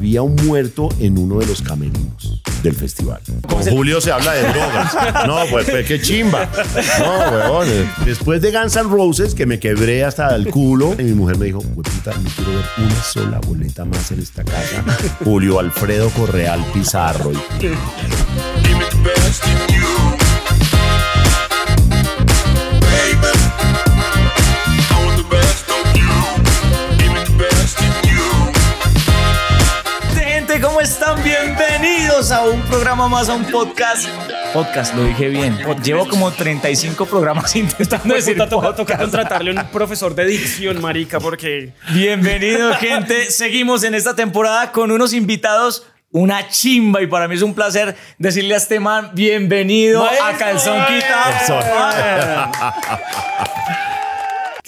había un muerto en uno de los camerinos del festival. Con Julio se habla de drogas. No, pues, pues, qué chimba. No, weón. Después de Guns N' Roses, que me quebré hasta el culo, y mi mujer me dijo, puta, no quiero ver una sola boleta más en esta casa. Julio Alfredo Correal Pizarro. Bienvenidos a un programa más, a un podcast. Podcast, lo dije bien. Llevo como 35 programas intentando decir Puta, toca, podcast. toca contratarle un profesor de dicción, marica, porque Bienvenido, gente. Seguimos en esta temporada con unos invitados. Una chimba y para mí es un placer decirle a este man bienvenido a Maestro, Calzón Eso. Quitado.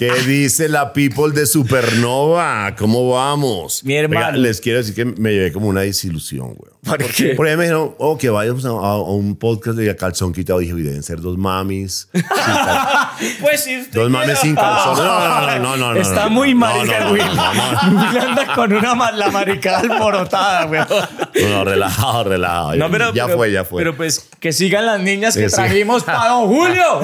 ¿Qué dice la people de Supernova? ¿Cómo vamos? Mi hermano. Oiga, les quiero decir que me llevé como una desilusión, güey. ¿Por qué? Por ahí me dijeron, oh, que vayamos a, a un podcast de calzón quitado. Dije, "Uy, deben ser dos mamis. sin pues sí. usted dos mames sin calzón. No, no, no, no, no, no. Está no, muy no, marica, no, no, güey. no, no, Will anda con una ma- la maricada alborotada, güey. No, no, relajado, relajado. No, pero, ya pero- fue, ya fue. Pero pues que sigan las niñas que Sí, sí. trajimos para don Julio.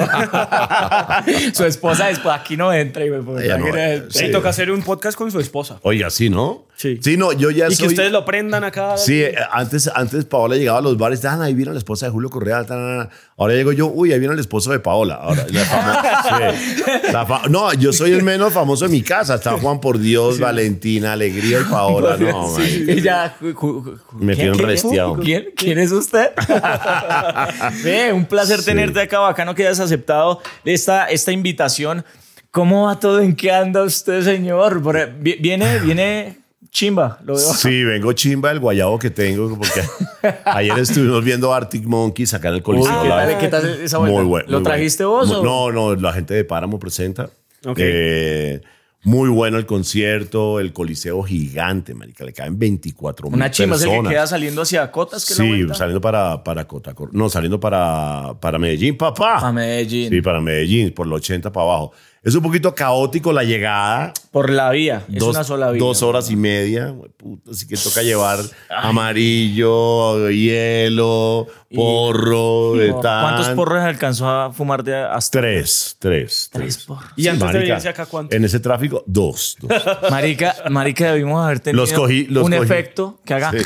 Su esposa después aquí no entra. Y, Ella no, imagínate. sí. Toca hacer un podcast con su esposa. Oiga, sí, ¿no? Sí. Sí, no, yo ya Y soy... que ustedes lo prendan acá. Sí, eh, antes, antes Paola llegaba a los bares, ah, ahí vino la esposa de Julio Correa. tan, tan, tan". Ahora llego yo, uy, ahí vino el esposo de Paola. Ahora, la famo- sí. La fa- no, yo soy el menos famoso de mi casa. Está Juan por Dios, Valentina, Alegría y Paola. No. Y ya, Me ¿quién- tiene un quién- restiado. ¿Quién, ¿Quién es usted? Ve, un placer tenerte acá, bacano que hayas aceptado esta, esta invitación. ¿Cómo va todo? ¿En qué anda usted, señor? Viene, viene chimba, lo veo. Sí, vengo chimba del guayabo que tengo porque ayer estuvimos viendo Arctic Monkeys acá en el Coliseo. Uy, ¿qué qué tal esa vuelta? Muy bueno. ¿Lo muy trajiste bueno. vos o- No, no, la gente de Páramo presenta. Ok. Eh, muy bueno el concierto, el Coliseo gigante, marica, le caben 24 mil Una chimba es el que personas. queda saliendo hacia Cotas, que la Sí, vuelta? saliendo para, para Cota, no, saliendo para, para Medellín, papá. A Medellín. Sí, para Medellín, por los 80 para abajo. Es un poquito caótico la llegada. Por la vía. Es dos, una sola vía. dos horas y media. Puta, así que toca llevar amarillo, hielo, porro, tan- ¿Cuántos porros alcanzó a fumar de hasta? Tres, tres, Tres tres. porros. Y antes de venirse acá, ¿cuánto? En ese tráfico, dos. dos. Marica, marica, debimos haber tenido Los cogí, los un cogí. efecto que haga. Sí.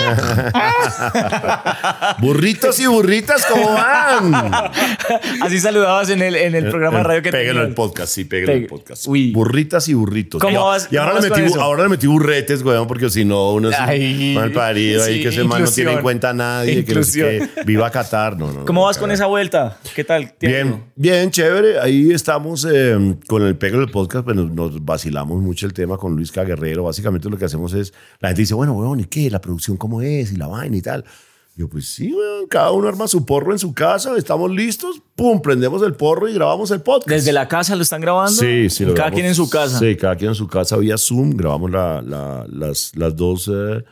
Burritos y burritas, ¿cómo van? Así saludabas en el, en el programa de radio que tenías. el podcast, sí, péguelo Pegue- el podcast. Uy. Burritas y burritos. ¿Cómo y, vas- y ahora, cómo le vas metí, con eso? ahora le metí burretes, weón, porque si no, uno es Ay, mal parido ahí, sí, que ese man no tiene en cuenta a nadie, que, no sé Inclusión. qué. viva Qatar, no, no. ¿Cómo vas con esa vuelta? ¿Qué tal? ¿Te ha ido? Bien, bien, chévere. Ahí estamos eh, con el pego del podcast, pues nos, nos vacilamos mucho el tema con Luis. Guerrero. Básicamente lo que hacemos es, la gente dice, bueno, weón, ¿y qué? ¿La producción cómo es? ¿Y la vaina y tal? Yo, pues sí, weón, cada uno arma su porro en su casa, estamos listos, pum, prendemos el porro y grabamos el podcast. ¿Desde la casa lo están grabando? Sí, sí. lo Cada grabamos. quien en su casa. Sí, cada quien en su casa vía Zoom. Grabamos la- la- las, las dos... eh,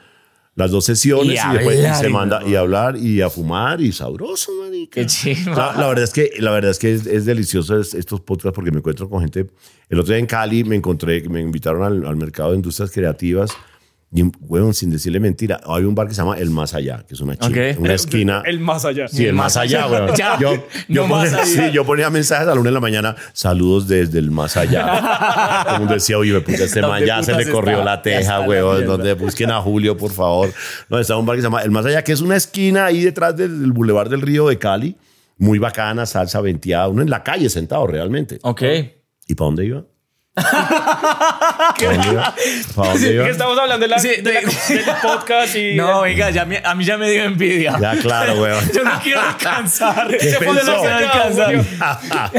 las dos sesiones Y y, después hablar, se y manda y hablar y a fumar y sabroso, marica. Qué chimba. La, la verdad es que la verdad es que es, es delicioso es- estos podcasts porque me encuentro con gente. El otro día en Cali me encontré, me invitaron al, al mercado de industrias creativas y, sin decirle mentira, hay un bar que se llama El Más Allá, que es una, una esquina. El más allá. Sí, el más allá, weón. Ya, Yo, yo, no más ponía, allá. sí, yo ponía mensajes a la una de la mañana, saludos desde el más allá. Mundo decía, oye, me puta, este man ¿Dónde ya se le corrió está? la teja, la weón. Donde busquen a Julio, por favor. No, está un bar que se llama El Más Allá, que es una esquina ahí detrás del, del Boulevard del Río de Cali. Muy bacana, salsa venteada, uno en la calle sentado realmente. Ok. ¿Y para dónde iba? ¿Para dónde iba? ¿Para dónde iba? Que estamos hablando de la, Sí, de la- de- del podcast y. No, oiga, ya me- a mí ya me dio envidia. Ya, claro, weón. Yo no quiero alcanzar. ¿Qué Se fue de pensó? no alcanzar.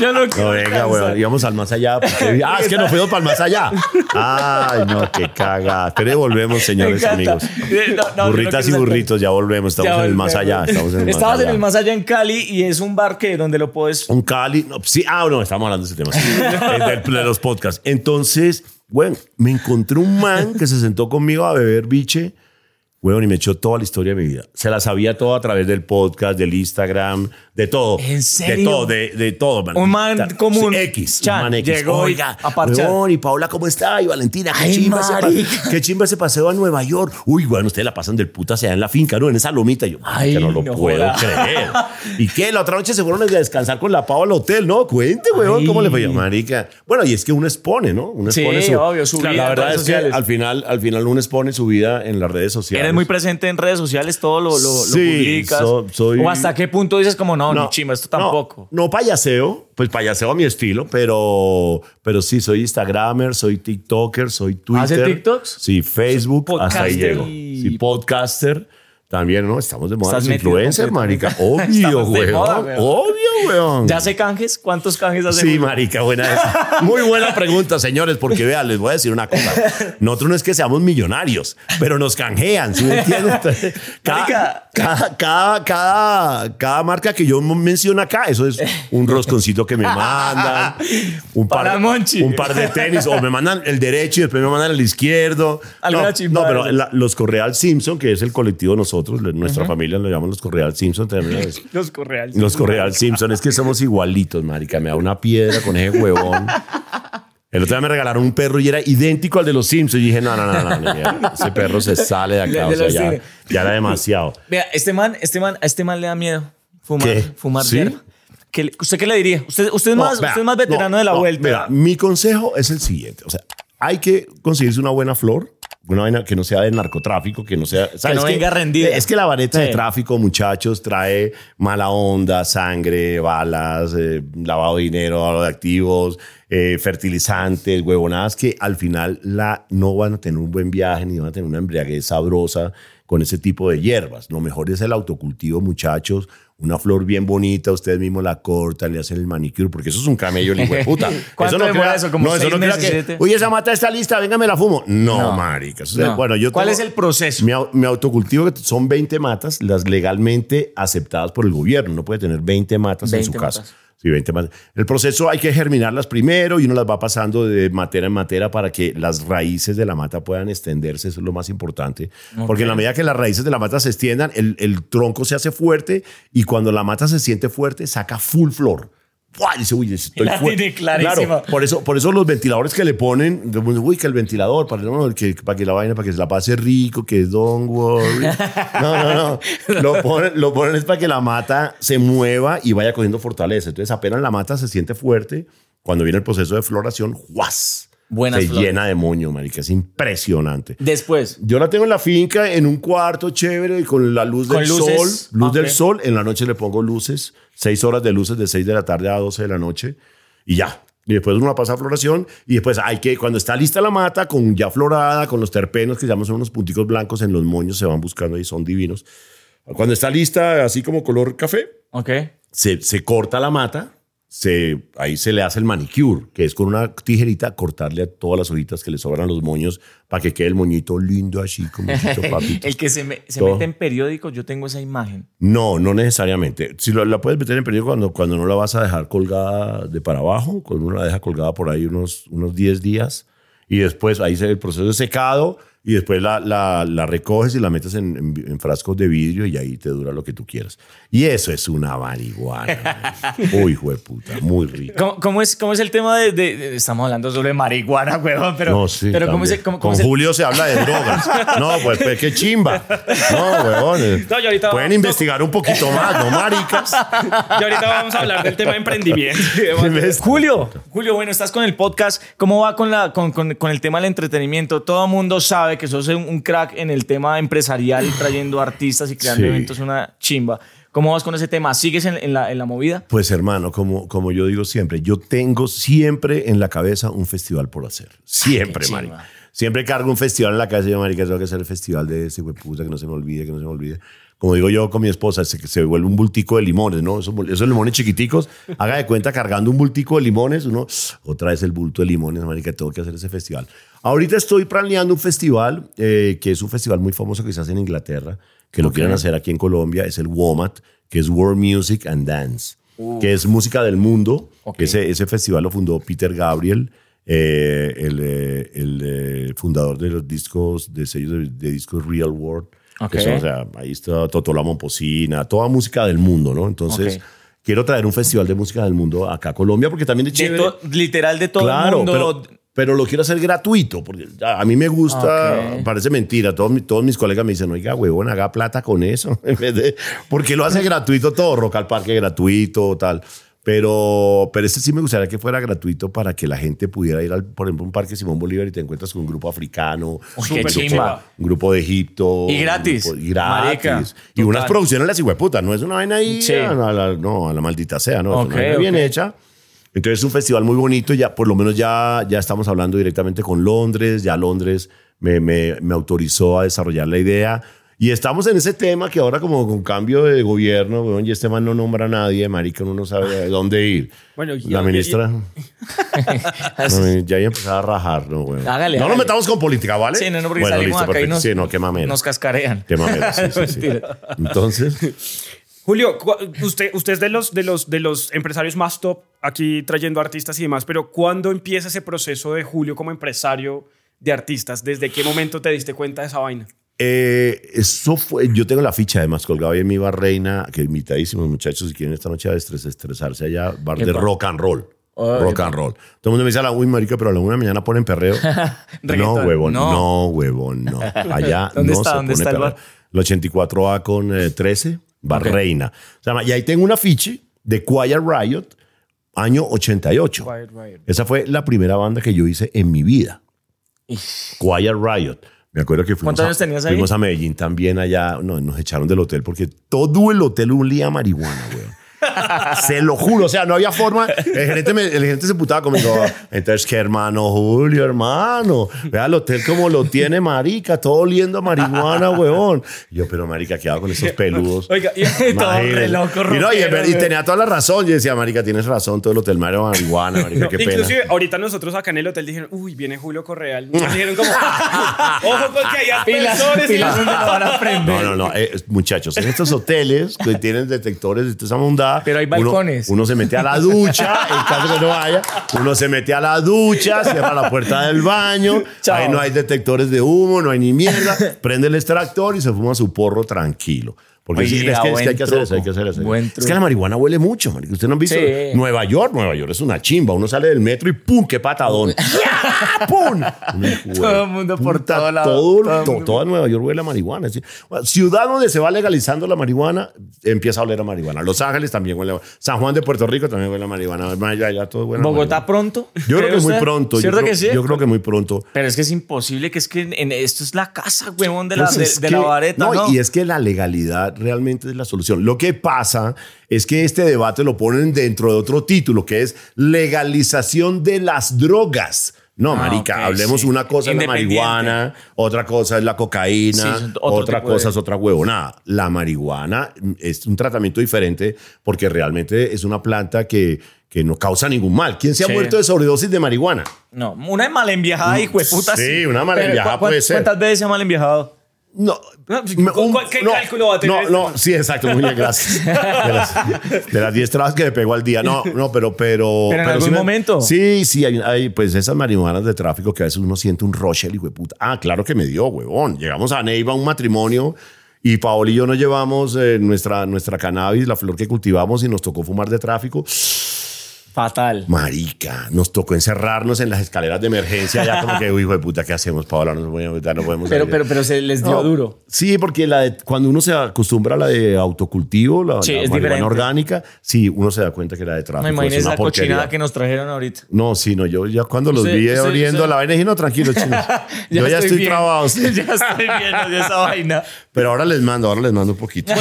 Yo no quiero No, venga, alcanzar. weón, íbamos al más allá. porque- ah, es que nos fuimos para el más allá. Ay, no, qué caga. Pero volvemos, señores amigos. Eh, no, no, yo no Burritas y burritos, ya volvemos. Estamos Ya en el más allá. Estamos en el más Estabas allá. en el más allá en Cali y es un bar que donde lo puedes. Un Cali. no, sí, ah, no, estamos hablando de ese tema. sí. De, los podcasts. Entonces, bueno, me encontré un man que se sentó conmigo a beber biche. Weón, y me echó toda la historia de mi vida. Se la sabía toda a través del podcast, del Instagram, de todo. ¿En De serio? todo, de, de todo. man. Un man común. sí, X. Chan, un man X. llegó Oiga, a parchar. y Paola, ¿cómo está? Y Valentina, qué Ay, chimba, ese qué chimba ese paseo a Nueva York. Uy, bueno, ustedes la pasan del puta allá en la finca, ¿no? En esa lomita. Yo, Ay, que no lo no puedo joda. creer. ¿Y qué? La otra noche se fueron a descansar con la Paola al hotel, ¿no? Cuente, weón, Ay. ¿cómo le fue? Marica. Bueno, y es que uno expone, ¿no? Uno Sí, expone obvio, su vida La verdad es que al final, al final uno expone su vida en las redes sociales. Eres muy presente en redes sociales, todo lo, lo, lo Sí, publicas. so- soy- O hasta qué punto dices como, no, no, chimba, esto no, tampoco. No, payaseo, pues payaseo a mi estilo, pero, pero sí, soy Instagramer, soy TikToker, soy Twitter. ¿Hace TikToks? Sí, Facebook, hasta ahí llego. y- Sí, podcaster. También, ¿no? Estamos de moda los metido influencers, marica. Obvio, weón. moda, weón. Obvio, weón. ¿Ya hace canjes? ¿Cuántos canjes hace? Sí, marica, buena esa. Muy buena pregunta, señores, porque vean, les voy a decir una cosa. Nosotros no es que seamos millonarios, pero nos canjean, ¿sí me entiendes? Entonces. Cada, cada, cada, cada, cada marca que yo menciono acá, eso es un rosconcito que me mandan, un par, Para Monchi. un par de tenis, o me mandan el derecho y después me mandan el izquierdo. Alguna No, no, pero la- los Correal Simpson, que es el colectivo de nosotros, nuestra familia lo llamamos los Correal Simpson, Los correales. los Correal Simpson, es que somos igualitos, marica. Me da una piedra con ese huevón. El otro día me regalaron un perro y era idéntico al de los Simpsons. Y dije, no, no, no, no, ese perro se sale de acá. De- o sea, ya, era demasiado. Vea, este man, este man, a este man le da miedo fumar, ¿Qué? fumar ¿Sí? ¿Qué le- ¿Usted qué le diría? Usted, usted, es, No, más, vea, usted es más veterano no, de la vuelta. mira, mi consejo es el siguiente. O sea, hay que conseguirse una buena flor. Una vaina que no sea de narcotráfico, que no sea. ¿sabes no venga rendida. Es que la vareta de tráfico, muchachos, trae mala onda, sangre, balas, eh, lavado de dinero, lavado de activos, eh, fertilizantes, huevonadas que al final la, no van a tener un buen viaje ni van a tener una embriaguez sabrosa con ese tipo de hierbas. Lo mejor es el autocultivo, muchachos. Una flor bien bonita, ustedes mismos la cortan, le hacen el manicure, porque eso es un camello, el hijo de puta. ¿Cuánto no crea- eso? ¿Como no, eso no crea meses, que, siete? oye, esa mata está lista, venga, me la fumo. No, No. marica. Eso- No. Bueno, yo ¿Cuál tengo- es el proceso? Mi, mi autocultivo que son 20 matas, las legalmente aceptadas por el gobierno. No puede tener 20 matas en 20 su casa. Matas. Sí, 20 matas. El proceso hay que germinarlas primero y uno las va pasando de matera en matera para que las raíces de la mata puedan extenderse. Eso es lo más importante. Porque en la medida que las raíces de la mata se extiendan, el, el tronco se hace fuerte y cuando la mata se siente fuerte, saca full flor. ¡Buah! Dice, uy, estoy La tiene. Claro, por eso, por eso los ventiladores que le ponen, uy, que el ventilador, para, no, que, para que la vaina, para que se la pase rico, que don't worry. No, no, no. Lo ponen, lo ponen es para que la mata se mueva y vaya cogiendo fortaleza. Entonces, apenas la mata se siente fuerte, cuando viene el proceso de floración, ¡juas! Buenas se flores. llena de moño, marica. Es impresionante. Después. Yo la tengo en la finca, en un cuarto chévere, y con la luz Con del luces. sol. Luz del sol. En la noche le pongo luces. Seis horas de luces de 6 de la tarde a 12 de la noche. Y ya. Y después uno pasa a floración. Y después hay que, cuando está lista la mata, con ya florada, con los terpenos que llamamos son unos punticos blancos en los moños, se van buscando y son divinos. Cuando está lista, así como color café, Ok. se, se corta la mata, se, ahí se le hace el manicure, que es con una tijerita cortarle a todas las hojitas que le sobran los moños para que quede el moñito lindo así, como papito. El que se, me- se mete en periódicos, yo tengo esa imagen. No, no necesariamente. Si lo- la puedes meter en periódico cuando, cuando no la vas a dejar colgada de para abajo, cuando uno la deja colgada por ahí unos, unos 10 días y después ahí se el proceso de secado y después la, la, la recoges y la metes en, en- en frascos de vidrio y ahí te dura lo que tú quieras. Y eso es una marihuana. Uy, hijo de puta, muy rico. ¿Cómo, cómo es, ¿Cómo es el tema de, de- de- Estamos hablando sobre marihuana, huevón, pero, no, sí, pero ¿cómo es, cómo- Con es el- Julio se habla de drogas. No, pues, pues qué chimba. No, huevones. No, y ahorita Pueden vamos- investigar un poquito más, ¿no, maricas? Y ahorita vamos a hablar del tema de emprendimiento. Julio, Julio, bueno, estás con el podcast. ¿Cómo va con, la, con, con- con el tema del entretenimiento? Todo el mundo sabe que sos un, un crack en el tema empresarial, trayendo artistas y creando Sí. eventos, una chimba. ¿Cómo vas con ese tema? ¿Sigues en, en la, en la movida? Pues hermano, como, como yo digo siempre, yo tengo siempre en la cabeza un festival por hacer. Siempre, marica. Siempre cargo un festival en la cabeza y yo, marica, tengo que hacer el festival de ese hueputa, que no se me olvide, que no se me olvide. Como digo yo con mi esposa, se, se vuelve un bultico de limones, ¿no? Esos, esos limones chiquiticos, haga de cuenta cargando un bultico de limones, uno, otra vez el bulto de limones, marica, tengo que hacer ese festival. Ahorita estoy planeando un festival, eh, que es un festival muy famoso que se hace en Inglaterra, que lo quieren hacer aquí en Colombia, es el WOMAT, que es World Music and Dance, que es música del mundo. Ok. Ese, ese festival lo fundó Peter Gabriel, eh, el, eh, el, fundador de los discos, de sellos de, de discos Real World. Ok. que son, o sea, ahí está Totó la Momposina, toda música del mundo, ¿no? Entonces, Ok. quiero traer un festival de música del mundo acá a Colombia, porque también es De chévere. literal de todo claro, el mundo. pero, pero lo quiero hacer gratuito, porque a mí me gusta, Ok. parece mentira, todos, todos mis colegas me dicen, oiga, huevón, haga plata con eso, en vez de, porque lo hace gratuito todo, Rock al Parque gratuito, tal. Pero, pero este sí me gustaría que fuera gratuito para que la gente pudiera ir, al, por ejemplo, a un parque Simón Bolívar y te encuentras con un grupo africano, Uy, un, grupo, un grupo de Egipto. Y gratis. un grupo- y gratis. Marica, y unas producciones las hijueputas, no es una vaina ahí, Sí. a la, no, a la maldita sea, no, es Ok, una vaina bien ok. hecha. Entonces es un festival muy bonito, ya por lo menos ya, ya estamos hablando directamente con Londres, ya Londres me, me, me autorizó a desarrollar la idea. Y estamos en ese tema que ahora como con cambio de gobierno, weón, y este man no nombra a nadie, marica, uno no sabe dónde ir. Bueno, y- la ministra... No, ya iba a rajar, ¿no, weón? Hágale, no hágale. nos metamos con política, ¿vale? Sí, no, no, porque bueno, salimos listo, acá y nos, Sí, no, qué mamera. nos cascarean. Qué mamera, sí, sí, sí. Entonces... Julio, usted, usted es de los, de, los, de los empresarios más top aquí trayendo artistas y demás, pero ¿cuándo empieza ese proceso de Julio como empresario de artistas? ¿Desde qué momento te diste cuenta de esa vaina? Eh, eso fue, yo tengo la ficha además colgado ahí en mi bar reina, que invitadísimos muchachos, si quieren esta noche a estres- estresarse allá, bar de rock and roll. Oh, rock and roll. Todo el mundo me dice a la uy, marica, pero a la una de la mañana ponen perreo. no, huevón, no. No. huevón, no. Allá ¿Dónde no está? se ¿Dónde pone está el bar? El 84A con eh, 13, bar Ok. reina. O sea, y ahí tengo un afiche de Quiet Riot, año 88. Quiet Riot. Esa fue la primera banda que yo hice en mi vida. Quiet Riot. Me acuerdo que fuimos, ¿Cuántos a, años tenías ahí? fuimos a Medellín también allá. No, nos echaron del hotel porque todo el hotel olía a marihuana, güey. se lo juro, o sea, no había forma. El gerente, me- el gerente se putaba conmigo. Entonces, ¿qué hermano Julio, hermano? Vea el hotel como lo tiene, marica, todo oliendo a marihuana, weón. Y yo, pero marica, ¿qué hago con esos peludos? Oiga, y- Todo re loco, y, no, tenía toda la razón. Yo decía, marica, tienes razón, todo el hotel marihuana, marica, No, qué pena. inclusive ahorita nosotros acá en el hotel dijeron, uy, viene Julio Correal. Nos dijeron como, ojo porque hay Pilas, aspersores. y pilas, las-. No, no, no. eh, muchachos, en estos hoteles que tienen detectores de toda esa Pero hay uno- balcones. Uno, se mete a la ducha, en caso que no vaya. Uno se mete a la ducha, cierra la puerta del baño. Chao. Ahí no hay detectores de humo, no hay ni mierda. Prende el extractor y se fuma su porro tranquilo. Porque sí, es, que, es que buen hay que hacer eso, hay que hacer eso. Es que la marihuana huele mucho, marica. Usted no han visto Sí. Nueva York, Nueva York es una chimba. Uno sale del metro y ¡pum! ¡Qué patadón! ¡Pum! Todo el mundo por puta, todo lado, todo- todo toda Nueva York huele a marihuana. Ciudad donde se va legalizando la marihuana, empieza a oler a marihuana. Los Ángeles también huele a San Juan de Puerto Rico también huele a marihuana. Ya, ya todo huele a ¿Bogotá marihuana. pronto? Yo creo ¿Cree que muy usted? pronto. Yo ¿Cierto creo, que sí? yo creo que muy pronto. Pero es que es imposible, que es que en, esto es la casa, huevón, de la, Pues de, la vareta, no, ¿no? Y es que la legalidad realmente es la solución. Lo que pasa es que este debate lo ponen dentro de otro título, que es legalización de las drogas. No, Ah, marica, hablemos sí. una cosa es la marihuana, otra cosa es la cocaína, Sí, otra de- cosa es otra huevonada. La marihuana es un tratamiento diferente porque realmente es una planta que, que no causa ningún mal. ¿Quién se ha Sí. muerto de sobredosis de marihuana? No, una mal enviajada, hijo de puta. Sí, una mal enviajada ¿cu- cu- puede ser. ¿Cuántas veces se ha mal enviajado? No. No, pues, me- ¿cu- cuál- qué cálculo va a tener No, no, sí, exacto, muy bien, gracias. De las, de las 10 trabas que me pegó al día. No, no, pero. Pero, Pero en algún sí me- momento. Sí, sí, hay, hay, pues esas marihuanas de tráfico que a veces uno siente un hijo de puta. Ah, claro que me dio, huevón. Llegamos a Neiva un matrimonio. Y Paola y yo nos llevamos eh, nuestra, nuestra cannabis, la flor que cultivamos, y nos tocó fumar de tráfico. Fatal. Marica, nos tocó encerrarnos en las escaleras de emergencia. Ya como que, uy, hijo de puta, ¿qué hacemos, Paola? No podemos, no podemos Pero, salir". pero, pero se les dio No, duro. Sí, porque la de- cuando uno se acostumbra a la de autocultivo, la, Sí, la es marihuana diferente. orgánica, sí, uno se da cuenta que la de No tráfico es imagínese una esa porquería. cochinada que nos trajeron ahorita. No, sí, no, yo ya cuando los Usted- vi usted- oliendo la vaina dije, no, tranquilo, chino. yo ya estoy bien. trabado. sí. ya estoy viendo de esa vaina. Pero ahora les mando, ahora les mando un poquito. Tú-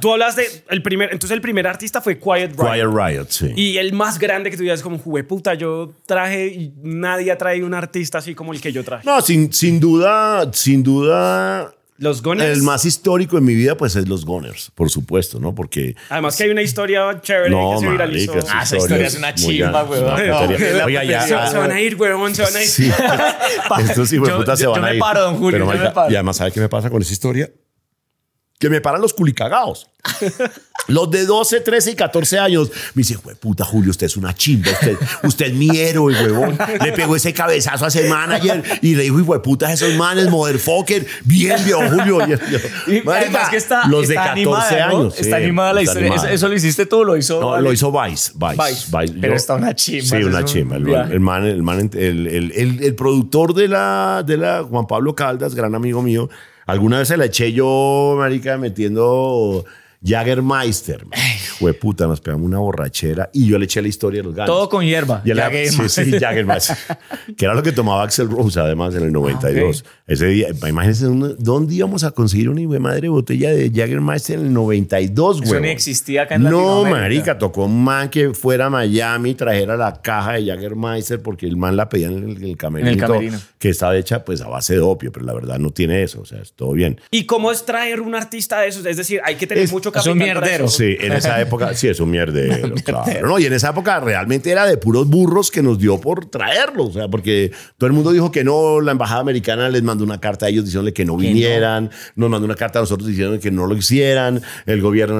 Tú hablas de el primer, entonces el primer artista fue Quiet Riot. Quiet Riot, sí. Y el más grande que tú digas como, jugué puta, yo traje y nadie ha traído un artista así como el que yo traje. No, sin, sin duda, sin duda, Los Gunners. el más histórico en mi vida, pues es los Gunners, por supuesto, ¿no? Porque Además que hay una historia chévere No, que se viralizó. marica, Ah, esa historia es una chimba, weón. es una No, Oiga, ya, se, van a ir, weón, se van a ir. Sí. Estos hijos de Yo- puta se yo- van yo a me ir. paro, don Julio, yo marica, me paro. Y además, ¿sabe qué me pasa con esa historia? Que me paran los culicagados. Los de 12, 13 y 14 años me dice, "Jue puta, Julio, usted es una chimba, usted, usted es mi héroe, huevón. Le pegó ese cabezazo a ese manager y le dijo, hijo de puta, esos manes, motherfucker, bien, viejo Julio. Y marica, que está, los de está 14 animada, ¿no? años. Está sí, animada la está historia. animada. ¿Eso, lo hiciste tú lo hizo? No, lo hizo Vice. Vice, Vice. Vice. Pero está una chimba, Sí, una un chimba. El, man, el, man, el, el- el- el productor de la, de la Juan Pablo Caldas, gran amigo mío, alguna vez se la eché yo, marica, metiendo Jaggermeister. Fue puta, nos pegamos una borrachera y yo le eché la historia de los gatos. Todo con hierba. Y. Sí, sí, Jaggermeister. que era lo que tomaba Axel Rose, además, en el 92. Ese día, imagínense, ¿dónde íbamos a conseguir una hijo madre botella de Jaggermeister en el 92, güey? Eso ni existía acá en No, Latinoamérica. marica, tocó un man que fuera a Miami, trajera la caja de Jaggermeister porque el man la pedía en el, el camerino. En el camerino. Que estaba hecha pues a base de opio, pero la verdad no tiene eso, o sea, es todo bien. ¿Y cómo es traer un artista de esos? Es decir, hay que tener Es- mucho es un mierdero. Sí, en esa época, sí, es un mierdero, claro. No, y en esa época realmente era de puros burros que nos dio por traerlo. O sea, porque todo el mundo dijo que no, la embajada americana les mandó una carta a ellos diciéndole que no Que vinieran, nos mandó una carta a nosotros diciendo que no lo hicieran, el gobierno,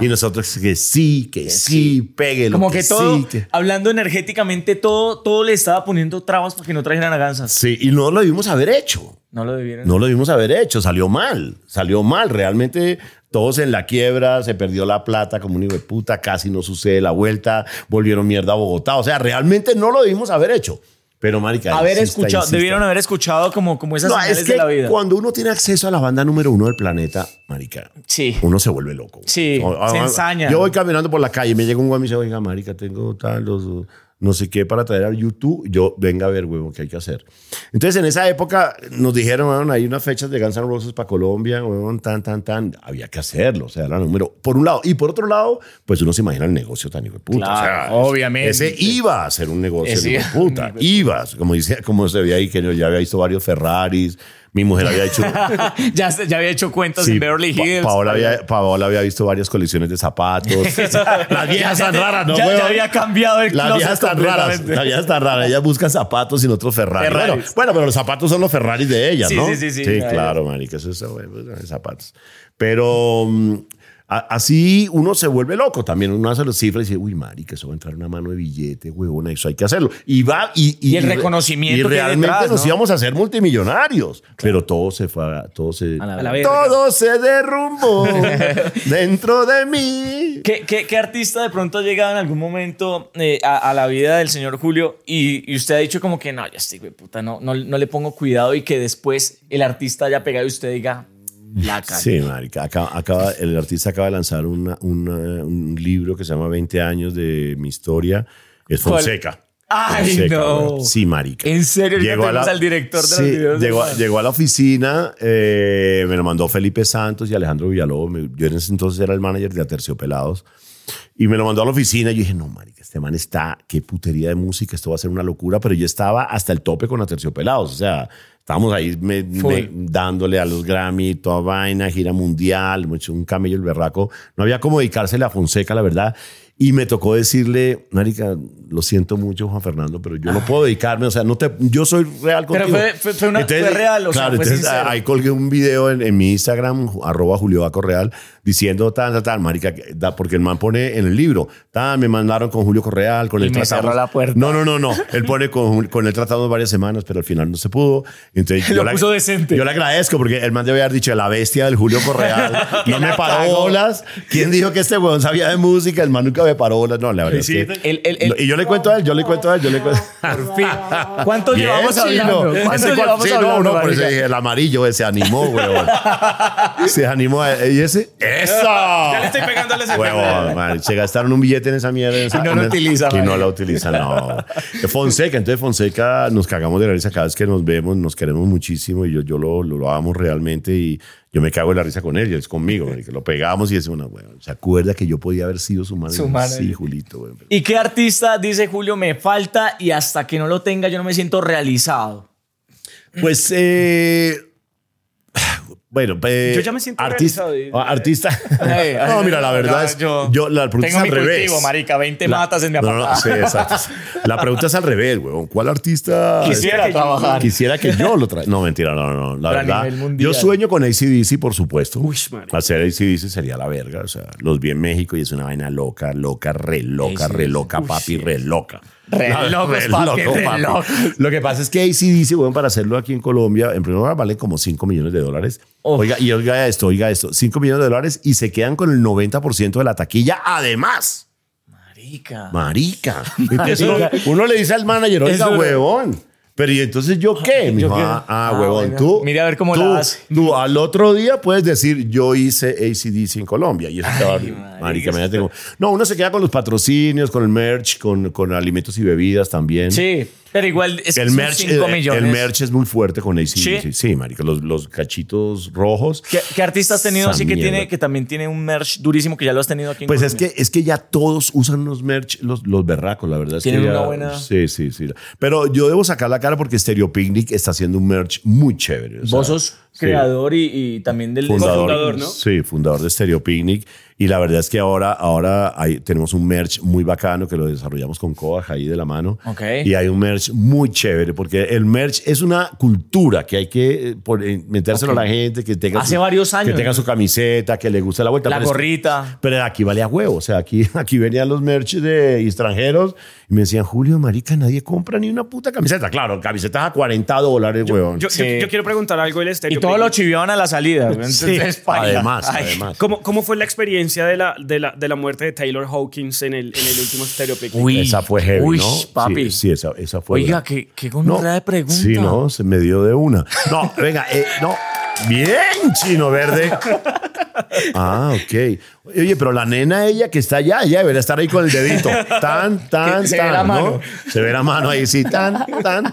y nosotros que sí, que, sí, péguelo. Como que, todo, sí, que- hablando energéticamente, todo, todo le estaba poniendo trabas para que no trajeran a Gansas. Sí, y no lo debimos haber hecho. No lo debieron. No lo debimos haber hecho, salió mal, salió mal. Realmente todos en la quiebra, se perdió la plata como un hijo de puta, casi no sucede la vuelta, volvieron mierda a Bogotá. O sea, realmente no lo debimos haber hecho. Pero, marica, haber insista, escuchado, insista. debieron haber escuchado como, como esas No, señales es que de la vida. cuando uno tiene acceso a la banda número uno del planeta, marica, Sí. uno se vuelve loco. Sí, O- se o- ensaña. Yo voy caminando por la calle y me llega un güey y me dice, oiga, marica, tengo tal, los, no sé qué para traer al YouTube. Yo, venga a ver, huevo, qué hay que hacer. Entonces, en esa época nos dijeron, hay unas fechas de Guns N' Roses para Colombia, huevón, tan, tan, tan. Había que hacerlo, o sea, era número, por un lado. Y por otro lado, pues uno se imagina el negocio tan hijo de puta. Claro, o sea, obviamente. Ese iba a ser un negocio de puta. Iba, como, dice, como se veía ahí, que yo ya había visto varios Ferraris. Mi mujer había hecho ya, había hecho cuentas Sí, en Beverly Pa- Hills. Paola, había, Paola había visto varias colecciones de zapatos. Las viejas tan raras, ¿no? ya, había cambiado el Las viejas tan raras. Las viejas tan raras. Ellas buscan zapatos y otros Ferrari. Ferraris. Bueno, bueno, pero los zapatos son los Ferraris de ellas, Sí, ¿no? sí, sí, sí. Sí, Claro. claro, marica. Eso es bueno, zapatos. Pero mm, a- así uno se vuelve loco también. Uno hace las cifras y dice, uy, marica, eso va a entrar una mano de billete, huevona, eso hay que hacerlo. Y va y... Y el re- reconocimiento Y que realmente detrás, nos ¿no? íbamos a hacer multimillonarios. Pero todo se fue, todo se... A la A la verga. verga. Todo se derrumbó dentro de mí. ¿Qué, qué, qué artista de pronto ha llegado en algún momento eh, a, a la vida del señor Julio y, y usted ha dicho como que no, ya estoy, puta, no, no, no le pongo cuidado y que después el artista haya pegado y usted diga, la cagué"? Sí, marica. Acaba, acaba- el artista acaba de lanzar una- una- un libro que se llama 20 años de mi historia. Es ¿Cuál? Fonseca. Ay, Fonseca, no. Sí, marica. ¿En serio? Tenemos al director de los videos Llegó, llegó a la oficina, eh, me lo mandó Felipe Santos y Alejandro Villalobos. Yo en ese entonces era el manager de Aterciopelados. Y me lo mandó a la oficina y yo dije, no, marica, este man está, qué putería de música, esto va a ser una locura, pero yo estaba hasta el tope con Aterciopelados, o sea, estábamos ahí me- me- dándole a los Grammy, toda vaina, gira mundial, hecho un camello el berraco, no había como dedicársele a Fonseca, la verdad, y me tocó decirle, marica, lo siento mucho, Juan Fernando, pero yo no puedo dedicarme, o sea, no te, yo soy real Pero contigo. fue- fue- fue una- fue real, o sea, claro, fue entonces ahí colgué un video en, en mi Instagram, arroba Julio Baco Real, diciendo tal, tal, tal, marica, da- porque el man pone en el libro, tal, me mandaron con Julio Correal, con Y el me cerró la puerta. No, no, no, no, él pone con, con él tratamos varias semanas, pero al final no se pudo. Entonces, Lo yo le- puso decente. Yo le agradezco porque el man debe haber dicho la bestia del Julio Correal, no me paró bolas. ¿Quién dijo que este weón sabía de música? El man nunca me paró bolas. No, la verdad Sí, es que- El- el- el- y yo le cuento a él, yo le cuento a él, yo le cuento. Por fin. ¿Cuánto Bien, llevamos sí, hablando? no. ¿Cuánto Ese cual- llevamos sí, hablando? no, no, por eso marica? dije, el amarillo ese, se animó, huevón. se animó. a- ¿Y ese? ¡Eso! Ya le estoy pegando Huevón, man, se gastaron un billete en esa mierda. en esa- Y no lo en- utiliza, Y no la utilizan, no. Fonseca, entonces Fonseca nos cagamos de la risa cada vez que nos vemos, nos queremos muchísimo y yo, yo lo, lo, lo amo realmente y yo me cago de la risa con él y él es conmigo, que lo pegamos y es una, weón, ¿se acuerda que yo podía haber sido su mano? Su manager. Sí, Julito. ¿Y qué artista dice Julio me falta y hasta que no lo tenga yo no me siento realizado? Pues, eh, Bueno, pues, Yo ya me siento artista. realizado. ah, Artista. Ay, no, mira, la verdad es. yo Yo, la pregunta tengo es mi al revés. cultivo, marica, 20 matas en mi No, no, apartado. sí, exacto. La pregunta es al revés, weón. ¿Cuál artista Quisiera trabajar. Quisiera que yo lo traiga. No, mentira, no, no. La Pero verdad. Yo sueño con ACDC, por supuesto. Uy, marica. Hacer ACDC sería la verga. O sea, los vi en México y es una vaina loca, loca, re loca, re loca, papi, re loca. Lo que pasa es que ACDC, bueno, para hacerlo aquí en Colombia, en primer lugar vale como 5 millones de dólares. Uf. Oiga, y oiga esto, oiga esto, 5 millones de dólares y se quedan con el 90% de la taquilla, además. Marica. Marica. Entonces uno, uno le dice al manager, oiga, huevón. Pero ¿y entonces yo qué? Me ¿Yo qué? ah, ah, Ah, huevón, bueno. tú. Mire a ver cómo tú, la hace. Tú al otro día puedes decir, yo hice ACDC en Colombia. Y eso te va marica, imagínate cómo- No, uno se queda con los patrocinios, con el merch, con, con alimentos y bebidas también. Sí, pero igual es que El son merch, 5 el, millones. el merch es muy fuerte con ACDC. ¿Sí? Sí, marica. Los, los cachitos rojos. ¿Qué, qué artista has tenido así que, mierda. tiene, que también tiene un merch durísimo que ya lo has tenido aquí en Pues es que, es que ya todos usan unos merch, los, los berracos, la verdad. Es Tienen que una ya- buena- Sí, sí, sí. Pero yo debo sacar la cara porque Stereo Picnic está haciendo un merch muy chévere. o sea, Vos sos sí. creador y, y también del Fundador, Cofundador, ¿no? Sí, fundador de Stereo Picnic. Y la verdad es que ahora, ahora hay, tenemos un merch muy bacano que lo desarrollamos con Kodak ahí de la mano. Ok. Y hay un merch muy chévere porque el merch es una cultura que hay que eh, por- eh, metérselo Ok. a la gente, que tenga, Hace su, varios años, que tenga su camiseta, que le guste la vuelta. La Pero es- gorrita. pero aquí valía huevo. O sea, aquí, aquí venían los merch de extranjeros y me decían, Julio, marica, nadie compra ni una puta camiseta. Claro, camisetas a 40 dólares, huevón. Yo, Sí. yo- yo quiero preguntar algo del Y estéreo. todo lo chiviaban a la salida. paila. además, Ay, además. ¿Cómo, ¿Cómo fue la experiencia de la, de la, de la muerte de Taylor Hawkins en el, en el último Picnic? Uy, esa fue heavy, uy, ¿no? papi. Sí, sí, esa, esa fue. Oiga, qué, qué gonorrea de pregunta. Sí, no, se me dio de una. No, venga, eh, no. Bien, chino verde. Ah, ok. Oye, pero la nena, ella que está allá, ella debería estar ahí con el dedito. Tan, tan, se ve tan. la ¿no? mano. Se ve la mano ahí, sí, tan, tan.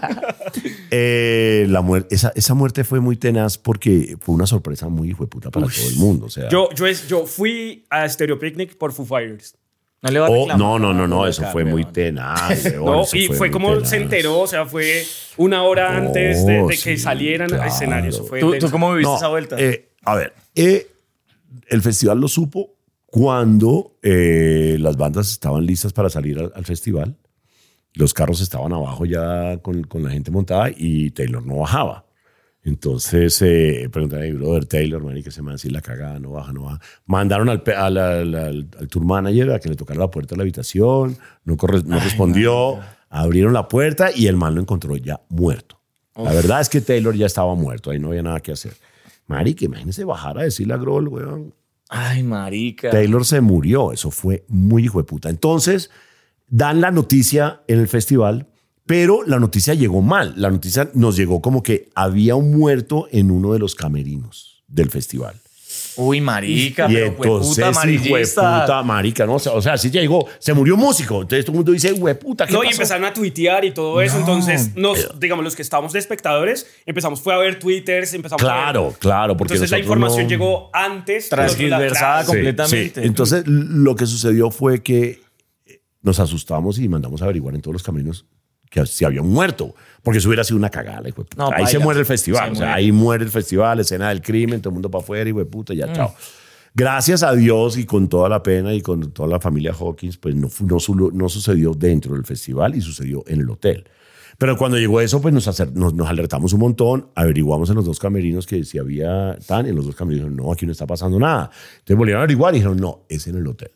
Eh, la muerte, esa, esa muerte fue muy tenaz porque fue una sorpresa muy hijo de puta para todo el mundo. O sea, Yo, yo, es, yo fui a Stereo Picnic por Foo Fighters. No le va a Oh, no, no, no, no, eso fue muy tenaz. No, y fue, como tenaz. se enteró, o sea, fue una hora antes de, de que sí, salieran al claro. escenario. Eso fue ¿Tú, cómo viviste No, esa vuelta? eh, a ver, eh, el festival lo supo cuando eh, las bandas estaban listas para salir al, al festival. Los carros estaban abajo ya con, con la gente montada y Taylor no bajaba. Entonces eh, preguntaron a mi brother Taylor, man, y que se me así la cagada, no baja, no baja. Mandaron al, al, al- tour manager a que le tocara la puerta de la habitación, no, corre- no respondió, abrieron la puerta y el man lo encontró ya muerto. La verdad es que Taylor ya estaba muerto, ahí no había nada que hacer. Mari, que imagínese bajar a decirle a Grohl, weón. Ay, marica. Taylor se murió, eso fue muy hijo de puta. Entonces, dan la noticia en el festival, pero la noticia llegó mal. La noticia nos llegó como que había un muerto en uno de los camerinos del festival. Uy, marica, y pero entonces, hueputa puta, marica, ¿no? O sea, o sea, sí llegó, se murió músico. Entonces todo el mundo dice, hueputa, ¿qué No, y empezaron a tuitear y todo eso. No. Entonces, nos, digamos, los que estábamos de espectadores, empezamos fue a ver twitters, empezamos a Claro, ver. claro, porque Entonces la información no- llegó antes. Transgiversada Claro. con- completamente. sí. Entonces, lo que sucedió fue que nos asustamos y mandamos a averiguar en todos los caminos que si había muerto, porque eso hubiera sido una cagada. hijo de puta. No, ahí se muere el festival, Se o sea, muere. ahí muere el festival, escena del crimen, todo el mundo para afuera, y de puta, Mm. ya, chao. Gracias a Dios y con toda la pena y con toda la familia Hawkins, pues no, no, no sucedió dentro del festival y sucedió en el hotel. Pero cuando llegó eso, pues nos, nos alertamos un montón, averiguamos en los dos camerinos que si había tan, en los dos camerinos, no, aquí no está pasando nada. Entonces volvieron a averiguar y dijeron, no, es en el hotel.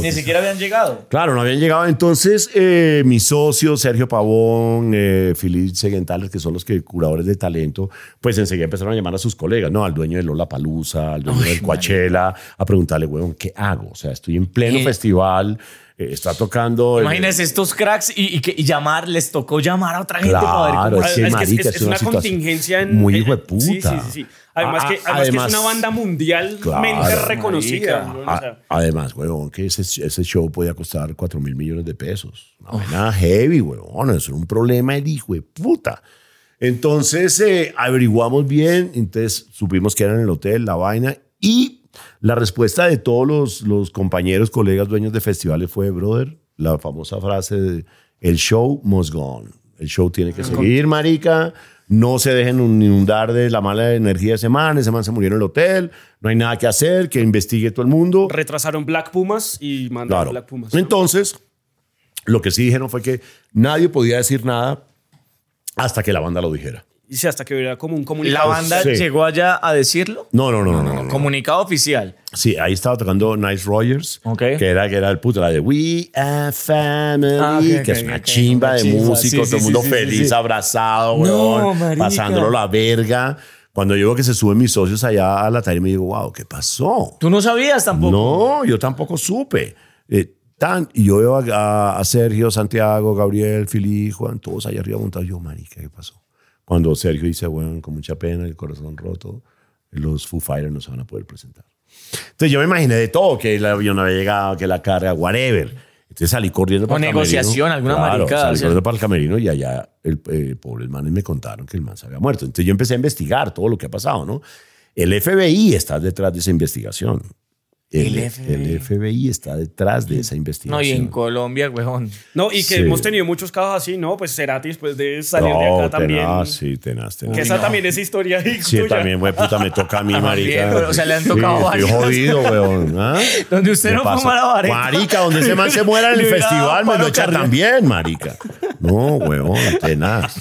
Ni siquiera habían llegado. Claro, no habían llegado. Entonces, eh, mis socios, Sergio Pavón, eh, Filipe Seguentales, que son los que curadores de talento, pues enseguida empezaron a llamar a sus colegas, ¿no? Al dueño de Lola Palusa, al dueño del Coachella, a preguntarle, weón, ¿qué hago? O sea, estoy en pleno Eh. festival, eh, está tocando. el- Imagínense estos cracks y, y que, y llamar, les tocó llamar a otra gente para ver Claro, cómo es que, es, marica, es- es es una contingencia en, muy hijo de puta. Sí, sí, sí, sí. Además, Ah, que, además, que además- es una banda mundialmente Claro. reconocida. Marica. ¿no? O sea, A- Además, huevón, que ese, ese show podía costar 4 mil millones de pesos. Una vaina heavy, huevón. Eso era un problema el hijo de puta. Entonces eh, averiguamos bien, entonces supimos que era en el hotel, la vaina, y la respuesta de todos los, los compañeros, colegas, dueños de festivales fue, brother, la famosa frase de, el show must go on. El show tiene que seguir, marica. No se dejen inundar de la mala energía de ese man, ese man se murió en el hotel, no hay nada que hacer, que investigue todo el mundo. Retrasaron Black Pumas y mandaron Claro. Black Pumas. Entonces, lo que sí dijeron fue que nadie podía decir nada hasta que la banda lo dijera. Y hasta que hubiera como un La comunicado. banda Sí. llegó allá a decirlo. No, no, no, no, no. no. Comunicado oficial. Sí, ahí estaba tocando Nice Rogers, Ok. que, era, que era el puto, la de We Are Family, Ah, que es una chimba de músicos, Sí, todo sí, el mundo sí, feliz, sí. abrazado, No, weón, marica. pasándolo la verga. Cuando yo veo que se suben mis socios allá a la tarima, me digo, wow, ¿qué pasó? Tú no sabías tampoco. No, yo tampoco supe. Eh, tan, y yo veo a, a- a Sergio, Santiago, Gabriel, Fili, Juan, todos allá arriba montados. Yo, marica, ¿qué pasó? Cuando Sergio dice, bueno, con mucha pena, el corazón roto, los Foo Fighters no se van a poder presentar. Entonces yo me imaginé de todo, que el avión había llegado, que la carga, whatever. Entonces salí corriendo O para el negociación, camerino. alguna Claro, maricada, Salí o sea. corriendo para el camerino y allá el eh, pobre manes me contaron que el man se había muerto. Entonces yo empecé a investigar todo lo que ha pasado, ¿no? El FBI está detrás de esa investigación. El, El FBI. el FBI está detrás de esa investigación. No, y en Colombia, weón. No, y que Sí. hemos tenido muchos casos así, ¿no? Pues Cerati después de salir de No, acá también. tenaz, sí, tenaz, tenaz. Que esa también es historia Sí, tuya. también, güey, puta, me toca a mí, marica. bien, o sea, le han tocado sí, varias. Estoy jodido, weón. ¿ah? Donde usted ¿Qué no pasa? fumara vareta. Marica, donde ese man se muera en el festival, me lo echa también, marica. No, weón, tenaz.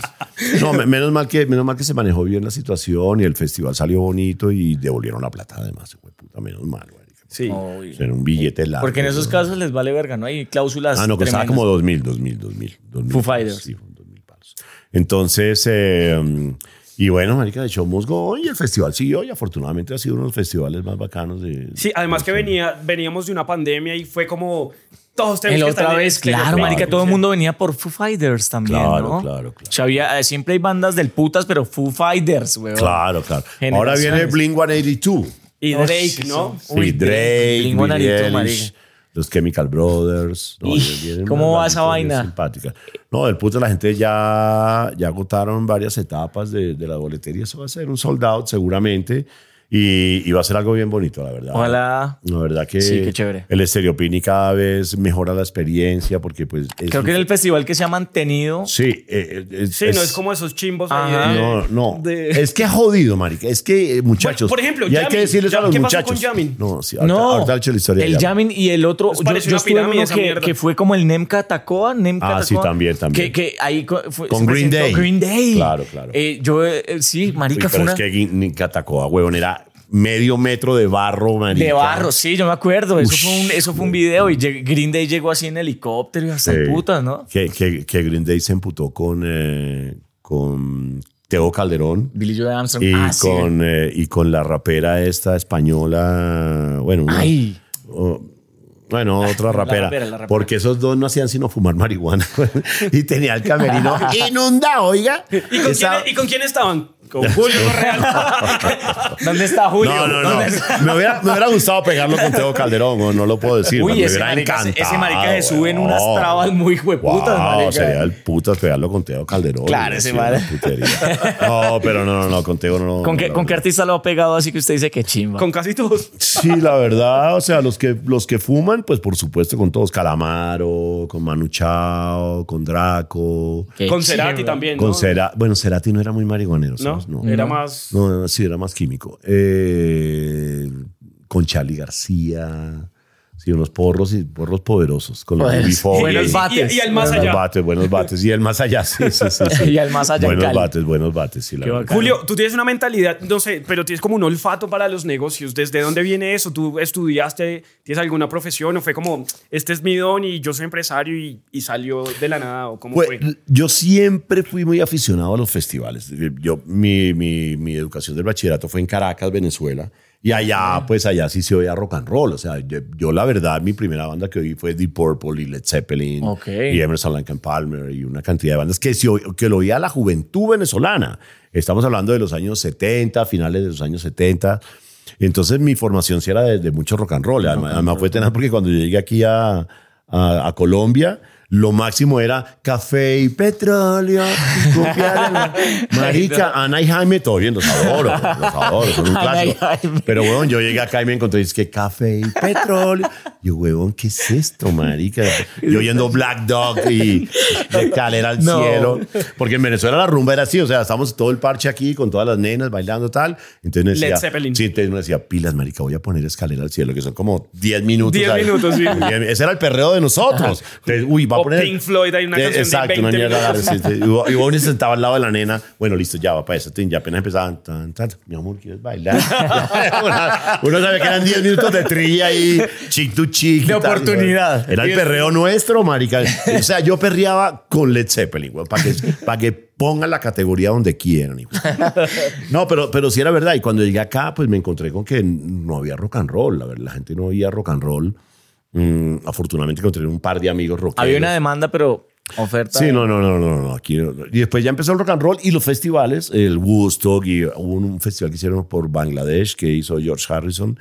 No, me- menos mal, que, menos mal que se manejó bien la situación y el festival salió bonito y devolvieron la plata además, güey, puta, menos mal, marica. Sí. Uy. Era un billete largo. Porque en esos casos les vale verga, ¿no? Hay cláusulas. Ah, no, costaba tremendas. como 2000, 2000, 2000. 2000 Foo Fighters. Sí, fueron 2000 palos. Entonces, eh, y bueno, marica, de show must go on, y el festival siguió y afortunadamente ha sido uno de los festivales más bacanos de... Sí, además que venía, veníamos de una pandemia y fue como todos tenemos El que otra en vez, exterior. claro, Claro, marica, todo el sí. mundo venía por Foo Fighters también, Claro, ¿no? claro, claro. O sea, había- eh, siempre hay bandas del putas, pero Foo Fighters, weón. Claro, claro. Ahora viene Blink 182. Y Drake, ¿no? Sí, Uy, Drake, Blink Billie 182, Eilish, los Chemical Brothers. No, Y, ¿cómo va esa vaina? Simpáticas. No, del puto la gente ya, ya agotaron varias etapas de, de la boletería. Eso va a ser un sold out seguramente. Y, y va a ser algo bien bonito, la verdad. Ojalá. La verdad que Sí, qué chévere. el Estereopini cada vez mejora la experiencia porque pues... es Creo un- que es el festival que se ha mantenido. Sí, eh, eh, Sí, no es como esos chimbos ahí de- No, no. de- Es que hay marica. Es que, eh, muchachos. Por- por ejemplo, y hay Yamin. que decirles a Yam- los ¿qué pasó muchachos. con Yamin? No, sí, ahorita, No, ahorita le echo la historia. de el Yamin. Yamin y el otro. Pues Yo, yo estuve en uno que, fue como el Nem Catacoa. Nem Ah, sí, también, también. Que, que ahí fue, Con Green Day. Green Day. Claro, claro. Eh, yo, eh, sí, Uy, marica, fue pero una. es que ni Catacoa, huevón, era medio metro de barro, marica. De barro, sí, yo me acuerdo. Eso fue, un, eso fue un video y Green Day llegó así en helicóptero y hasta Sí. putas, ¿no? Que, que, que Green Day se emputó con, eh, con Teo Calderón. Billy Joe Armstrong. Y, Ah, sí. con, eh, y con la rapera esta española, bueno, una- Ay. o- bueno, otra rapera, rapera, la rapera. porque esos dos no hacían sino fumar marihuana y tenía el camerino inundado, oiga. ¿Y con, Esa- quién, ¿Y con quién estaban? Con Julio Correal. ¿Dónde está Julio? No, no, no. Me hubiera, me hubiera gustado pegarlo con Teo Calderón, o no lo puedo decir. Uy, me ese hubiera marica, encantado. ese marica se sube en unas trabas muy hueputas, Wow, marica. sería el putas pegarlo con Teo Calderón. Claro, ese putería. No, pero no, no, no, con Teo no. ¿Con qué, no, ¿Con no. qué artista lo ha pegado así que usted dice que chimba? con casi todos. Sí, la verdad, o sea, los que, los que fuman, pues por supuesto con todos, Calamaro, con Manu Chao, con Draco, Qué con Cerati también, con ¿no? Cera- Bueno, Cerati no era muy marihuanero, ¿No? ¿sabes? No, Era más... No, no, sí, era más químico. Eh, con Charlie García. Sí, unos porros y porros poderosos. Con los Pues, UB40. buenos Y- bates. y- y al más Buenos allá. bates, buenos bates. Y el más allá, sí, sí, sí. sí. Y al más allá en Buenos Cali. bates, buenos bates, sí, la. Julio, tú tienes una mentalidad, no sé, pero tienes como un olfato para los negocios. ¿Desde dónde viene eso? ¿Tú estudiaste, tienes alguna profesión o fue como, este es mi don y yo soy empresario y, y salió de la nada o cómo Pues, fue? yo siempre fui muy aficionado a los festivales. Yo, mi, mi, mi educación del bachillerato fue en Caracas, Venezuela. Y allá, pues allá sí se oía rock and roll. O sea, yo, yo la verdad, mi primera banda que oí fue Deep Purple y Led Zeppelin. Ok. Y Emerson Lake and Palmer y una cantidad de bandas que, se oí- que lo oía la juventud venezolana. Estamos hablando de los años 70, finales de los años 70. Entonces mi formación sí era de, de mucho rock and roll. Además, además fue tenaz porque cuando yo llegué aquí a, a- a Colombia, lo máximo era café y petróleo. Marica, Ana y Jaime, todo bien, los adoro, los adoro, son un clásico. Pero, weón, yo llegué acá y me encontré, es que café y petróleo. Yo, weón, ¿qué es esto, marica? Yo oyendo Black Dog y de calera al No. cielo. Porque en Venezuela la rumba era así, o sea, estamos todo el parche aquí con todas las nenas bailando tal. Entonces me decía, Led Zeppelin. Sí, entonces me decía, pilas, marica, voy a poner escalera al cielo, que son como 10 minutos. 10 ahí. minutos, sí. Ese era el perreo de nosotros. Entonces, uy, va poner... Pink Floyd, hay una Eh, canción de Exacto, 20 una minutos. sí. Y Y vos ni sentaba al lado de la nena. Bueno, listo, ya va para eso. Ya apenas empezaban. Tan, tan, mi amor, ¿quieres bailar? Uno sabía que eran 10 minutos de trilla ahí, chick to chick. y De oportunidad. Era el perreo nuestro, marica. O sea, yo perreaba con Led Zeppelin, güey, para que, para que pongan la categoría donde quieran. hijo. No, pero, pero sí era verdad. Y cuando llegué acá, pues me encontré con que no había rock and roll. La, verdad, la gente no oía rock and roll. Mm, afortunadamente encontré un par de amigos rockeros. Había una demanda, pero oferta. Sí, no, no, no, no, no, aquí no. Y después ya empezó el rock and roll y los festivales, el Woodstock y hubo un festival que hicieron por Bangladesh que hizo George Harrison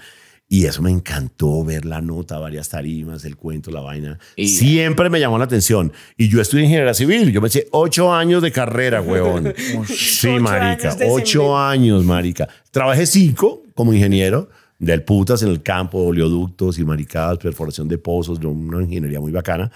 y eso me encantó ver la nota, varias tarimas, el cuento, la vaina. Y- Siempre me llamó la atención. Y yo estudié ingeniería civil, yo me eché ocho años de carrera, weón. sí, Ocho marica, años ocho años, marica. Trabajé cinco como ingeniero del putas en el campo, oleoductos y maricadas, perforación de pozos, una ingeniería muy bacana.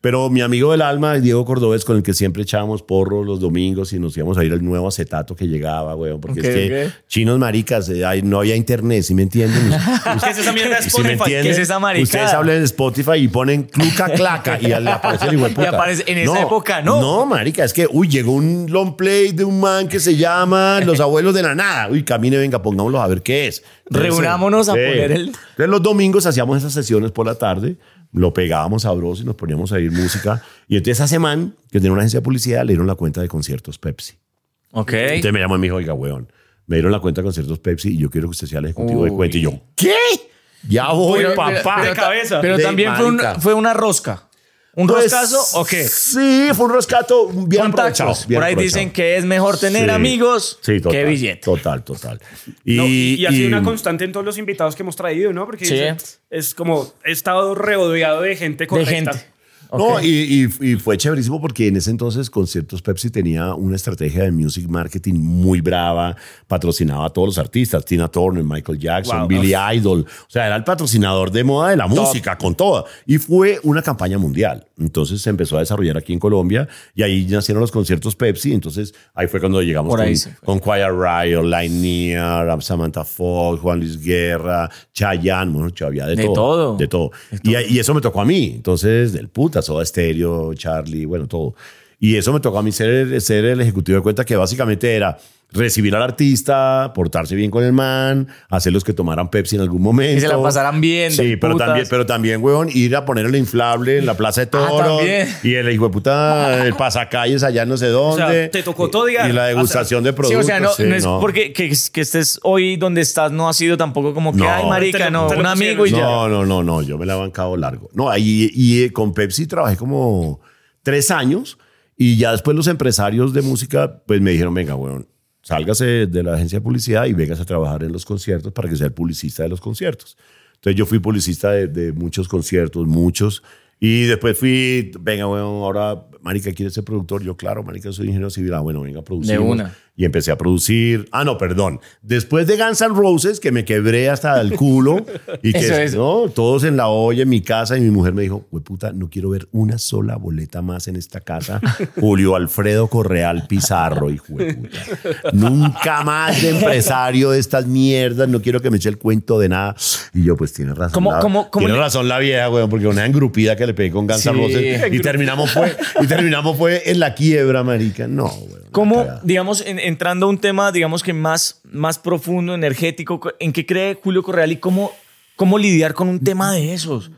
Pero mi amigo del alma, Diego Cordobés, con el que siempre echábamos porro los domingos y nos íbamos a ir al nuevo acetato que llegaba, weón, porque es que chinos maricas, eh, no había internet, ¿sí me entienden? ¿Qué es esa mierda de Si me Spotify? entienden, ¿Qué es esa maricada? ustedes hablan en Spotify y ponen cluca claca y le aparece el de puta. Y aparece- en esa época, no. No, marica, es que, uy, llegó un long play de un man que se llama Los Abuelos de la Nada. Uy, camine, venga, pongámoslo a ver qué es. Reunámonos a poner el- Entonces los domingos hacíamos esas sesiones por la tarde, lo pegábamos sabroso y nos poníamos a oír música. Y entonces a ese man, que tenía una agencia de publicidad, le dieron la cuenta de conciertos Pepsi. Ok. Entonces me llamó y me dijo, oiga, weón, me dieron la cuenta de conciertos Pepsi y yo quiero que usted sea el ejecutivo de cuenta. Y yo, ¿qué? Ya voy, Pero- papá. pero- de cabeza. Pero De también fue, un- marica. fue una rosca. ¿Un Pues, roscazo o qué? Sí, fue un roscato bien aprovechado, bien Por ahí aprovechado. dicen que es mejor tener Sí. amigos Sí, total, que billete. Total, total. Y, No, y, y ha sido y- una constante en todos los invitados que hemos traído, ¿no? Porque Sí. dice, es como he estado rodeado de gente De correcta. No, y, y- y fue chéverísimo porque en ese entonces Conciertos Pepsi tenía una estrategia de music marketing muy brava, patrocinaba a todos los artistas, Tina Turner, Michael Jackson, Wow. Billy Idol, o sea, era el patrocinador de moda de la música con toda. Y fue una campaña mundial. Entonces se empezó a desarrollar aquí en Colombia y ahí nacieron los conciertos Pepsi. Entonces ahí fue cuando llegamos Por con, con Quiet Riot, Lightyear, Samantha Fox, Juan Luis Guerra, Chayanne, bueno, había de, De todo. todo. De todo. Y, y eso me tocó a mí. Entonces, del puta, Soda Stereo, Charlie, bueno, todo. Y eso me tocó a mí ser, ser el ejecutivo de cuenta que básicamente era recibir al artista, portarse bien con el man, hacerlos que tomaran Pepsi en algún momento. Que se la pasaran bien, Sí, pero putas. también, pero también, weón, ir a poner el inflable en la Plaza de Toros. también. y el hijo de puta, el pasacalles allá no sé dónde. sea, te tocó todo, diga, Y la degustación de Sí, productos. o sea, no, sí, no es no. porque que, que estés hoy donde estás no ha sido tampoco como que, No. ay, marica, no, un amigo y ya. No, no, no, no, yo me la he bancado largo. No, y, y eh, con Pepsi trabajé como tres años y ya después los empresarios de música pues me dijeron, venga, weón, sálgase de la agencia de publicidad y vengas a trabajar en los conciertos para que sea el publicista de los conciertos. Entonces yo fui publicista de, de muchos conciertos, muchos. Y después fui, venga, weón, ahora, marica, ¿quieres ser productor? Yo, claro, marica, soy ingeniero civil. Ah, bueno, venga a producir. De una. Y empecé a producir. Ah, no, perdón. Después de Guns N' Roses, que me quebré hasta el culo. Y que, Eso es. ¿no? Todos en la olla, en mi casa. Y mi mujer me dijo, güey, puta, no quiero ver una sola boleta más en esta casa. Julio Alfredo Correal Pizarro, hijo de puta. Nunca más de empresario de estas mierdas. No quiero que me eche el cuento de nada. Y yo, pues, tiene razón. ¿Cómo- la, cómo- cómo tiene le- razón la vieja, güey, porque una engrupida que le pegué con Guns N' Sí. Roses. Y terminamos fue, y terminamos fue en la quiebra, marica. No, güey. una ¿Cómo, cagada. digamos, en- entrando a un tema, digamos que más, más profundo, energético, en qué cree Julio Correal y cómo, cómo lidiar con un tema de esos?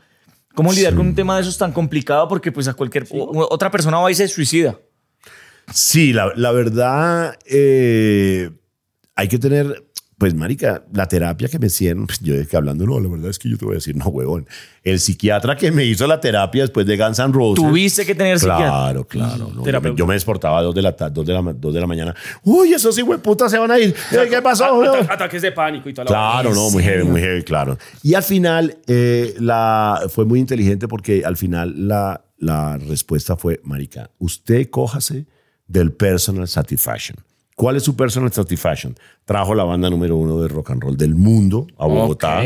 ¿Cómo lidiar con un tema de esos tan complicado? Porque pues a cualquier o- otra persona va y se suicida. Sí, la, la verdad, eh, hay que tener, pues, marica, la terapia que me hicieron, pues, yo dije hablando, no, la verdad es que yo te voy a decir, no, huevón. El psiquiatra que me hizo la terapia después de Guns N' Roses. Tuviste que tener psiquiatra. Claro, claro. no, yo, me, yo me despertaba a dos de la, dos de la, ma- dos de la mañana. Uy, esos putas se van a ir. ¿Qué pasó? Ataques de pánico y toda la Claro, no, muy heavy, muy heavy, claro. Y al final, eh, la, fue muy inteligente porque al final la, la respuesta fue, marica, usted cójase del personal satisfaction. ¿Cuál es su personal satisfaction? Trajo la banda número uno de rock and roll del mundo a Bogotá.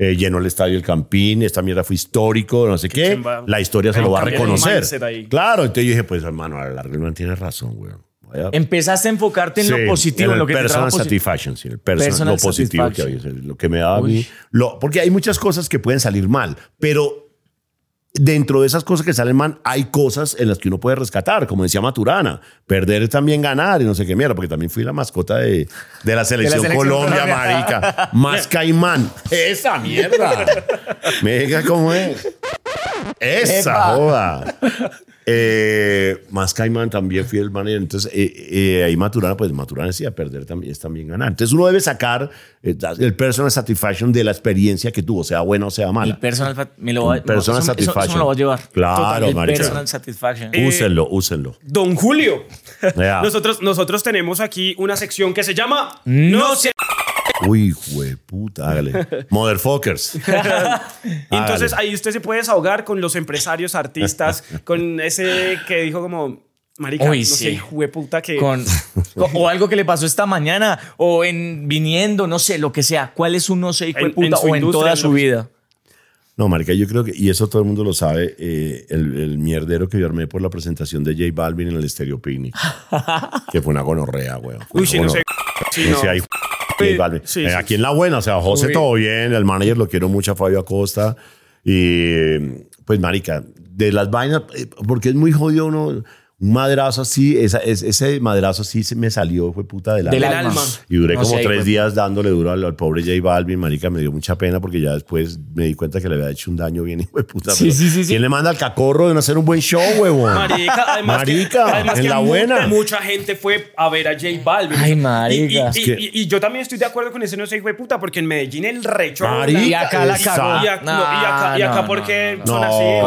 Eh, llenó el estadio El Campín, esta mierda fue histórico, no sé qué. La historia se lo va a el reconocer. Claro, entonces yo dije, pues hermano, a la el man tiene razón, güey. Vaya- Empezaste a enfocarte en Sí, lo positivo, en, lo que te personal satisfaction, sí, el personal, Personal lo positivo que había, lo que me daba a mí. Lo, porque hay muchas cosas que pueden salir mal, pero dentro de esas cosas que salen mal, hay cosas en las que uno puede rescatar, como decía Maturana. Perder es también ganar y no sé qué mierda, porque también fui la mascota de, de la selección, selección Colombia, Colombia. marica. Más caimán. Esa mierda. Me diga cómo es. Esa Epa. joda. Eh, más Caimán también fui el manager. Entonces, eh, eh, ahí Maturana, pues Maturana decía, perder también es también ganar. Entonces, uno debe sacar eh, el personal satisfaction de la experiencia que tuvo, sea buena o sea mala. El personal, me lo va, personal eso- eso- eso satisfaction. me lo voy a llevar. Claro, el marica. personal satisfaction. Eh, úsenlo, úsenlo. Don Julio. Nosotros, nosotros tenemos aquí una sección que se llama No se Uy, puta, hágale. Motherfuckers. Entonces ahí usted se puede desahogar con los empresarios, artistas, con ese que dijo como, marica, Uy, no sí. sé, jueputa que... Con, con- o algo que le pasó esta mañana, o en viniendo, no sé, lo que sea. ¿Cuál es un no sé, hijo de En- en puta, su o en toda su vida? No, marica, yo creo que, y eso todo el mundo lo sabe, eh, el, el mierdero que yo armé por la presentación de J Balvin en el Stereo Picnic. que fue una gonorrea, weón. Uy, sí, no sé. No no. Sí, sí, Eh, aquí en la buena, o sea, José Uy. todo bien, el manager lo quiero mucho a Fabio Acosta. Y pues, marica, de las vainas, eh, porque es muy jodido uno, un madrazo así, esa, es- ese madrazo así se me salió, fue puta del Del alma. alma. Y duré No como sé, tres días dándole duro al, al pobre J Balvin, marica, me dio mucha pena porque ya después me di cuenta que le había hecho un daño bien hijo de puta. Sí, sí, sí, sí. ¿Quién le manda al cacorro de no hacer un buen show, huevón? Marica, además que- Marica, además en que la buena. Mucha gente fue a ver a J Balvin. Ay, Y- marica. Y, y- Es que- y- y yo también estoy de acuerdo con ese no sé, hijo de puta, porque en Medellín el recho. Marica, Y acá la cagó. Y, ac- no, y acá, y acá No, porque no, no, son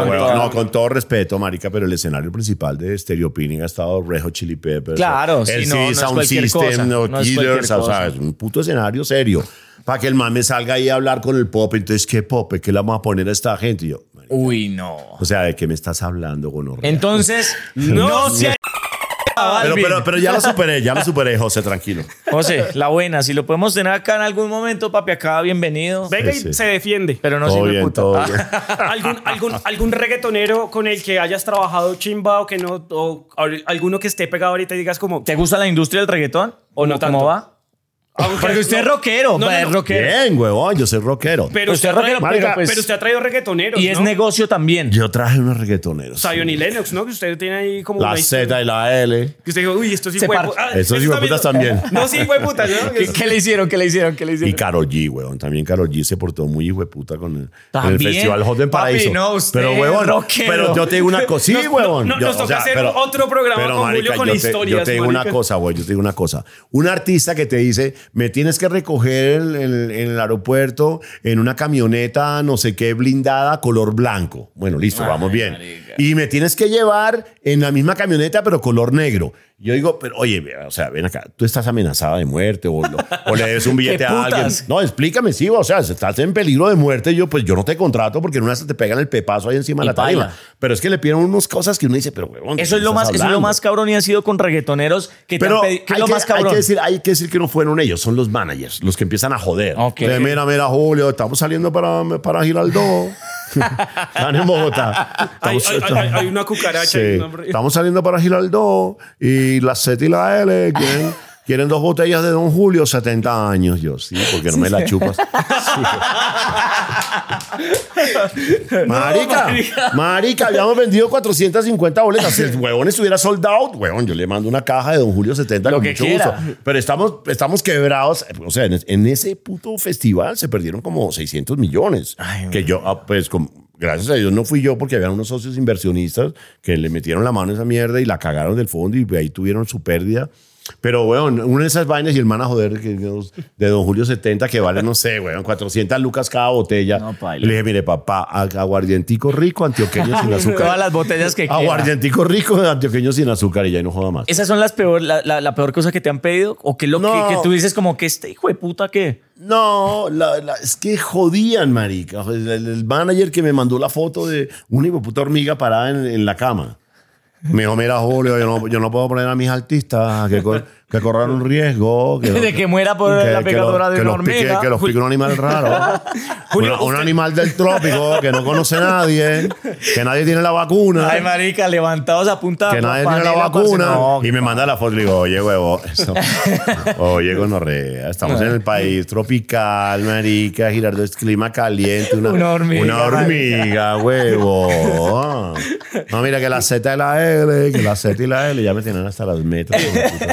No, así. no, con todo respeto, marica, pero el escenario principal de Stereo Picnic ha estado Rejo Chili Peppers. Claro, sí, no, no es Sound System, cosa, no, Killers, o sea, es un puto escenario serio. Para que el man me salga ahí a hablar con el pop, entonces, ¿qué pop? ¿Qué le vamos a poner a esta gente? Y yo, Uy, no. o sea, ¿de qué me estás hablando, gonorrea? Entonces, no se Pero, pero, pero ya lo superé, ya lo superé, José, tranquilo. José, la buena, si lo podemos tener acá en algún momento, papi, acá bienvenido. Venga y Sí, se defiende. Pero no todo sirve bien, puta. todo Ah, bien. ¿Algún, algún, algún reggaetonero con el que hayas trabajado chimba o que no, o al- alguno que esté pegado ahorita y digas como, ¿Te gusta la industria del reggaetón? O no ¿Cómo tanto. va? Aunque- Porque usted es rockero, no, no, es no. rockero. Bien, huevón, yo soy rockero. Pero Usted usted, es rockero, trae- pero pero, pues- usted ha traído reggaetoneros, Y es negocio también. Yo traje unos reggaetoneros. Zion y Lennox, ¿no? Que usted tiene ahí como La una historia. Z y la L. Que usted dijo, uy, esto sí par- ah, Estos eso hijueputas también. No, sí, fue puta, ¿no? ¿Qué, qué le hicieron? ¿Qué le hicieron? ¿Qué le Y hicieron? Karol G, weón. También Karol G se portó muy hijo de puta con el, en el. Festival Hot en Papi, Paraíso. no, usted pero, huevón, rockero. pero yo te digo una cosa. Sí, huevón. nos toca hacer otro programa con Julio con yo te, historias, Yo te digo una cosa, güey. Yo te digo una cosa. Un artista que te dice, me tienes que recoger en, en- en el aeropuerto en una camioneta, no sé qué, blindada, color blanco. Bueno, listo, vamos bien. marica. Y me tienes que llevar en la misma camioneta, pero color negro. Yo digo, pero oye, o sea, ven acá, tú estás amenazada de muerte o, lo- o le des un billete ¿Qué a alguien. No, explícame, sí, o sea, si estás en peligro de muerte, yo pues yo no te contrato porque en una vez te pegan el pepazo ahí encima de la tarima. Pero es que le piden unas cosas que uno dice, pero huevón, ¿de Eso es lo eso es lo más cabrón y ha sido con reggaetoneros que te Pero han. ¿Qué es hay, lo que, más hay cabrón? que decir, hay que decir que no fueron ellos, son los managers, los que empiezan a joder. Ok. Eh, mira, mira, Julio, estamos saliendo para, para Giraldo. Están en Bogotá. Hay, Estamos- hay- hay- hay una cucaracha. Sí. y un hombre- Estamos saliendo para Giraldo y la Z y la L quieren, quieren dos botellas de Don Julio, 70 años. Yo, sí, porque no me la chupas. Sí. marica, marica, habíamos vendido 450 boletas. Si el huevón estuviera sold out, huevón, yo le mando una caja de Don Julio 70 Lo con que mucho quiera. gusto. Pero estamos, estamos quebrados. O sea, en, en ese puto festival se perdieron como 600 millones. Ay, que yo, ah, pues, con- gracias a Dios no fui yo porque había unos socios inversionistas que le metieron la mano a esa mierda y la cagaron del fondo y ahí tuvieron su pérdida. Pero, weón, una de esas vainas y el man a joder que, de Don Julio 70 que vale, no sé, weón, 400 lucas cada botella. No. Le dije, mire, papá, ag- aguardientico rico, antioqueño sin azúcar. Todas las botellas que. Aguardientico rico, antioqueño sin azúcar y ya no joda más. ¿Esas son las peor, la, la- la peor cosa que te han pedido? ¿O que lo No. que, que tú dices como que este hijo de puta que... No, la- la- es que jodían, marica. El, manager que me mandó la foto de una hijo puta hormiga parada en, en la cama. Me dijo, mira, Julio, yo no, yo no puedo poner a mis artistas que, que corran un riesgo. Que, De que muera por la que picadura lo- de que una pique- hormiga. que los pique un animal raro. Julio, un, animal del trópico que no conoce nadie, que nadie tiene la vacuna. Ay, marica, levantados a punta que nadie tiene la vacuna no, y me manda la foto y le digo, oye, huevo, eso- oye, gonorrea, estamos en el país tropical, marica, Girardo es clima caliente, una, Una hormiga, una hormiga, huevo. No, mira que la Z y la L, que la Z y la L ya me tienen hasta las metas.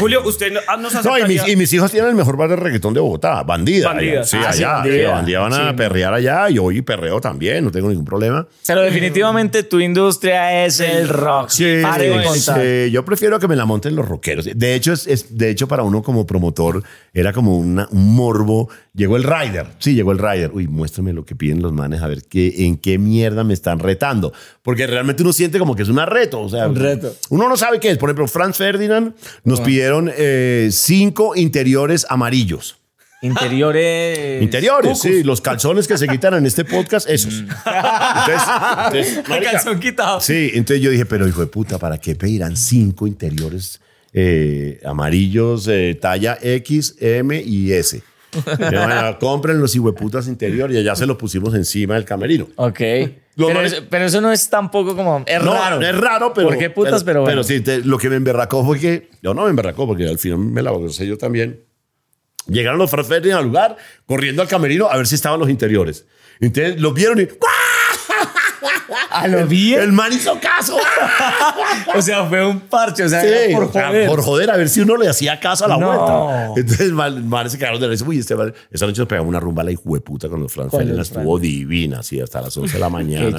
Julio, usted no- ah, No, y mis, y mis hijos tienen el mejor bar de reggaetón de Bogotá, bandida. Bandida. allá. Sí, Ah, sí, allá. Bandida. sí, bandida van a perrear allá. Yo hoy perreo también, no tengo ningún problema. Pero definitivamente tu industria es el rock. Sí, Pare yo prefiero que me la monten los rockeros. De hecho, es, es- de hecho para uno como promotor era como una- un morbo. Llegó el rider. Sí, llegó el rider. Uy, muéstrame lo que piden los manes, a ver qué, en qué mierda me están retando. Porque realmente uno siente como que es un reto. O sea, Un reto. Uno no sabe qué es. Por ejemplo, Franz Ferdinand nos pidieron eh, cinco interiores amarillos. Interiores. Interiores, sí, los calzones que se quitan en este podcast, esos. Entonces, entonces, El marica, calzón quitado. Sí, entonces yo dije, pero hijo de puta, ¿para qué pedirán cinco interiores eh, amarillos eh, talla X, M y S? Pero bueno, compren los hijueputas interiores y ya se los pusimos encima del camerino. Ok. Pero, eso, pero eso no es tampoco como. Es No, raro. Es raro, pero. ¿Por qué putas? Pero, bueno. sí, te- lo que me emberracó fue que. Yo no me emberracó porque al final me la gocé yo también. Llegaron los Ferdinand al lugar, corriendo al camerino a ver si estaban los interiores. Entonces los vieron y. ¿A lo bien? El man hizo caso. O sea, fue un parche. O sea, Sí, era por joder. por joder, a ver si uno le hacía caso a la No. vuelta. Entonces, mal, mal se quedaron de risa. Uy, este man- esa noche nos pegamos una rumba a la hijueputa con los Franz Ferdinand. Estuvo divina, así, hasta las 11 de la mañana.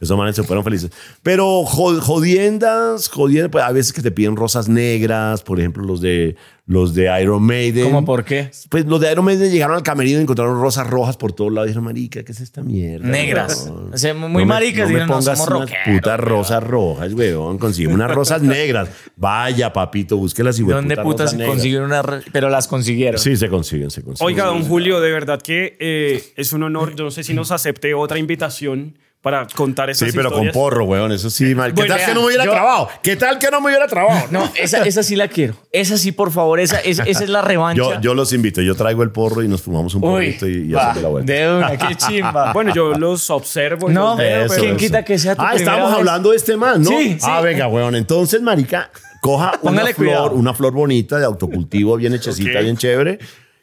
Esos manes se fueron felices. Pero jo- jodiendas, jodiendas, pues a veces que te piden rosas negras, por ejemplo, los de, los de Iron Maiden. ¿Cómo por qué? Pues los de Iron Maiden llegaron al camerino y encontraron rosas rojas por todos lados. Dijeron, marica, ¿qué es esta mierda? Negras. weón? O sea, muy me- maricas, No me no, pongas somos unas putas rosas rojas, weón. Consigue unas rosas negras. Vaya, papito, busque las ¿Dónde putas se consiguieron una.? Pero las consiguieron. Sí, se consiguen, se consiguen. Oiga, don Julio, de verdad que eh, es un honor. Yo no sé si nos acepte otra invitación para contar esas Sí, pero con porro, weón. Eso sí, mal. ¿Qué Bueno, tal que no me hubiera yo- trabado? ¿Qué tal que no me hubiera trabado? No, esa, esa sí la quiero. Esa sí, por favor. Esa, esa, esa es la revancha. Yo, yo los invito. Yo traigo el porro y nos fumamos un Uy, porrito y, y va, hacemos la vuelta. de una, qué chimba. Bueno, yo los observo. y No, los veo, Eso, pero- ¿quién eso. quita que sea tu Ah, primera estábamos vez? hablando de este man, ¿no? Sí, Ah, venga, weón. Entonces, marica, coja una Póngale flor, cuidado. una flor bonita de autocultivo, bien hechecita, bien chévere,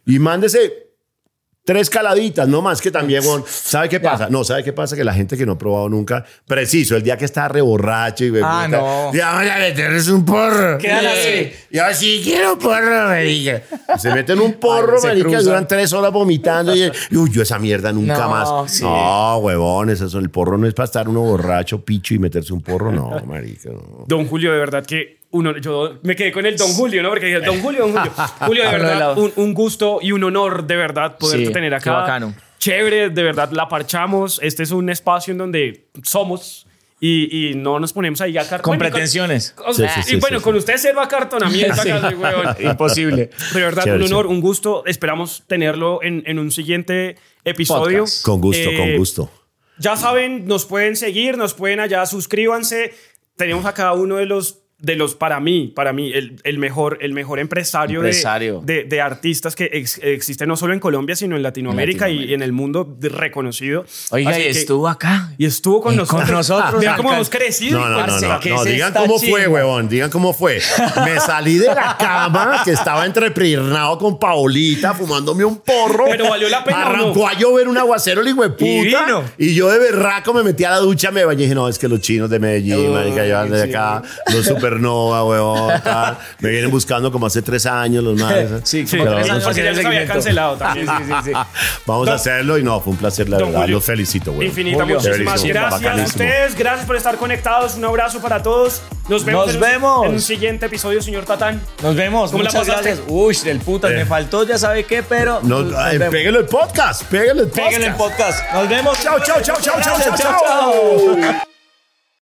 y mándese tres caladitas, no más que también, weón. ¿Sabe qué pasa? No, ¿sabe qué pasa? Que la gente que no ha probado nunca, preciso, el día que está reborracho y Ah, puta, no. Ya voy a meterles un porro. Quedan así. Yo sí quiero porro, marica. Se meten un porro, Ay, marica, duran tres horas vomitando y, y, uy, yo esa mierda nunca No, más. sí. No, huevones, eso, el porro no es para estar uno borracho, picho y meterse un porro, no, marica. no. Don Julio, de verdad que uno, yo me quedé con el Don Julio, ¿no? Porque dije, Don Julio, Don Julio. Julio, de verdad, un, un gusto y un honor, de verdad, poderte Sí, tener qué acá. bacano. Chévere, de verdad, la parchamos. Este es un espacio en donde somos y, y no nos ponemos ahí a cartonar. Con pretensiones. Sí, sí, sí, y bueno, sí, con usted selva acartonamiento. Imposible. De verdad, Chévere, un honor, un gusto. Esperamos tenerlo en, en un siguiente episodio. Podcast. Con gusto, Eh, con gusto. Ya saben, nos pueden seguir, nos pueden allá, suscríbanse. Tenemos a cada uno de los, de los para mí, para mí, el, el mejor, el mejor empresario, de- Empresario. De, de artistas que ex- existen no solo en Colombia, sino en Latinoamérica, y en el mundo de- reconocido. Oiga, Así y que- estuvo acá. y estuvo con Y nosotros. con nosotros Vean cómo hemos crecido. No, no, no, parce, no, ¿qué no, es digan cómo fue, huevón, digan cómo fue. Me salí de la cama, que estaba entrepirnado con Paolita, fumándome un porro. Pero valió la pena, ¿o no? Arrancó a llover un aguacero, el puta. Y yo de berraco me metí a la ducha, me bañé y dije, no, es que los chinos de Medellín, marica, llevan de acá, los Supernova, weón. tal. Me vienen buscando como hace tres años los madres. Sí, Sí, como Pero tres vamos años a- porque ya haciendo los había seguimiento. cancelado también. Sí, sí, sí, sí. Vamos Don- a hacerlo y no, fue un placer, la Don verdad. Julio, Los felicito, weón. Infinita, Julio. muchísimas Chéverísimo, gracias a bacanísimo. ustedes. Gracias por estar conectados. Un abrazo para todos. Nos vemos, Nos en, un- vemos. en un siguiente episodio, señor Tatán. Nos vemos. ¿Cómo la Muchas pasaste? gracias. Uy, del putas, Eh. me faltó, ya sabe qué, pero. No, nos ay, vemos. pégale el podcast, pégale el podcast. Pégale el podcast. Nos vemos. Chao, chao, chao, chao, chao, Gracias, chao, chao. chao.